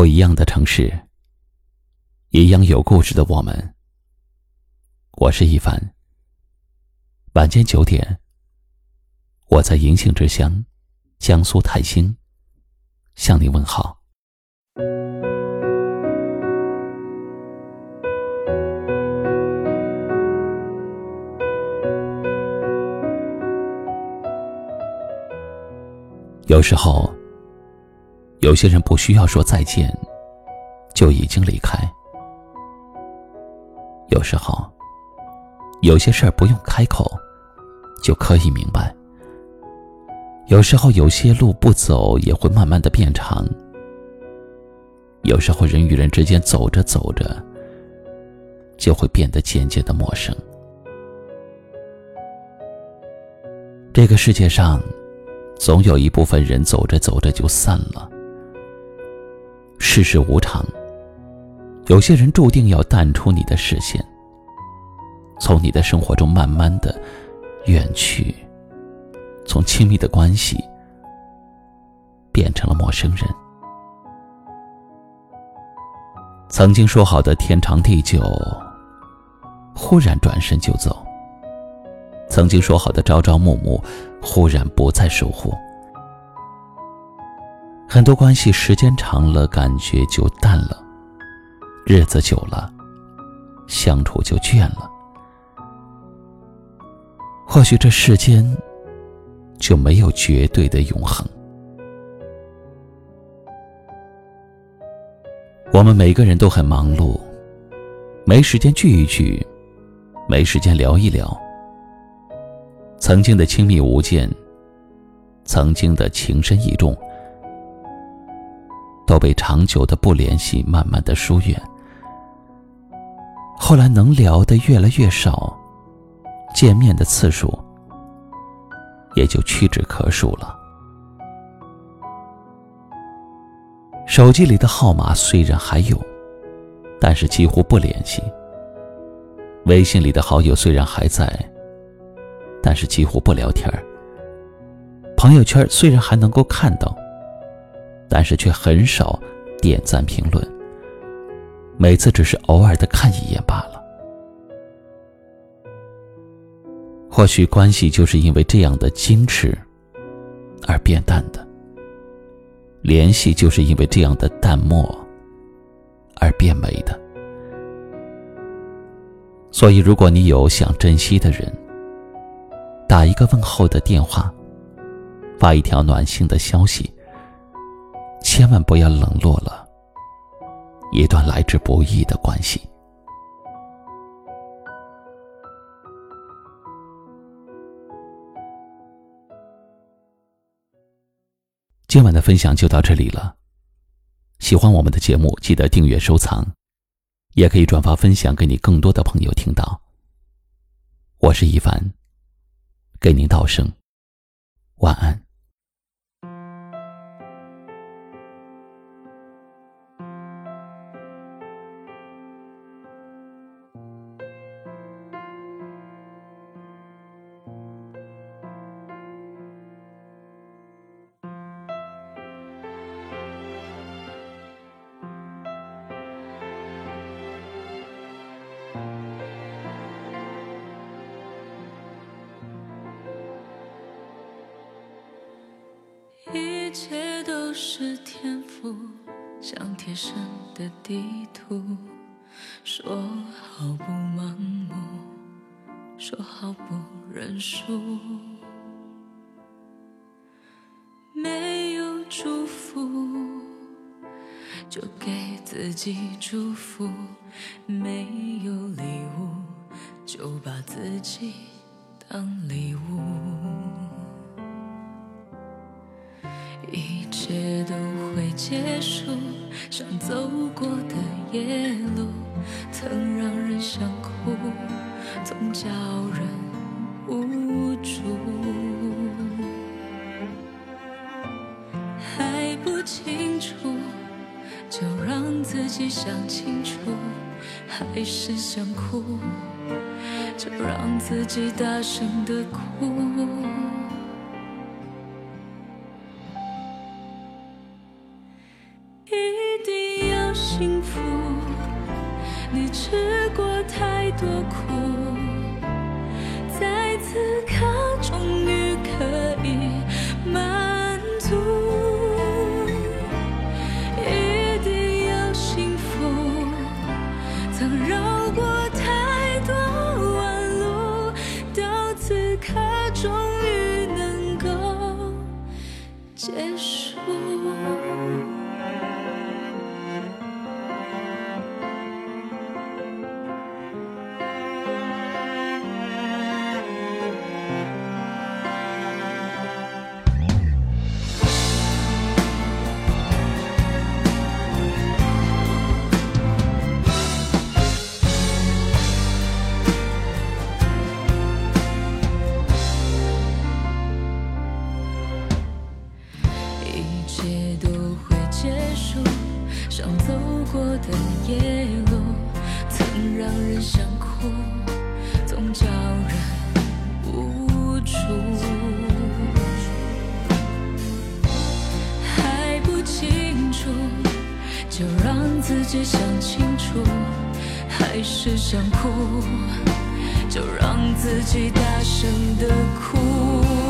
不一样的城市，一样有故事的我们。我是一凡。晚间九点，我在银杏之乡，江苏泰兴，向你问好。有时候。有些人不需要说再见，就已经离开。有时候，有些事儿不用开口，就可以明白。有时候，有些路不走也会慢慢的变长。有时候，人与人之间走着走着，就会变得渐渐的陌生。这个世界上，总有一部分人走着走着就散了。世事无常，有些人注定要淡出你的视线，从你的生活中慢慢的远去，从亲密的关系变成了陌生人。曾经说好的天长地久，忽然转身就走；曾经说好的朝朝暮暮，忽然不再守护。很多关系时间长了，感觉就淡了；日子久了，相处就倦了。或许这世间就没有绝对的永恒。我们每个人都很忙碌，没时间聚一聚，没时间聊一聊。曾经的亲密无间，曾经的情深意重。都被长久的不联系慢慢的疏远，后来能聊的越来越少，见面的次数也就屈指可数了。手机里的号码虽然还有，但是几乎不联系；微信里的好友虽然还在，但是几乎不聊天朋友圈虽然还能够看到。但是却很少点赞评论，每次只是偶尔的看一眼罢了。或许关系就是因为这样的矜持而变淡的，联系就是因为这样的淡漠而变美的。所以，如果你有想珍惜的人，打一个问候的电话，发一条暖心的消息。千万不要冷落了一段来之不易的关系。今晚的分享就到这里了。喜欢我们的节目，记得订阅收藏，也可以转发分享给你更多的朋友听到。我是一凡，给您道声晚安。一切都是天赋，像贴身的地图。说好不盲目，说好不认输。没有祝福，就给自己祝福；没有礼物，就把自己当礼物。一切都会结束，像走过的夜路，曾让人想哭，总叫人无助。还不清楚，就让自己想清楚；还是想哭，就让自己大声的哭。幸福。你吃过太多苦像走过的夜路曾让人想哭总叫人无助还不清楚就让自己想清楚还是想哭就让自己大声的哭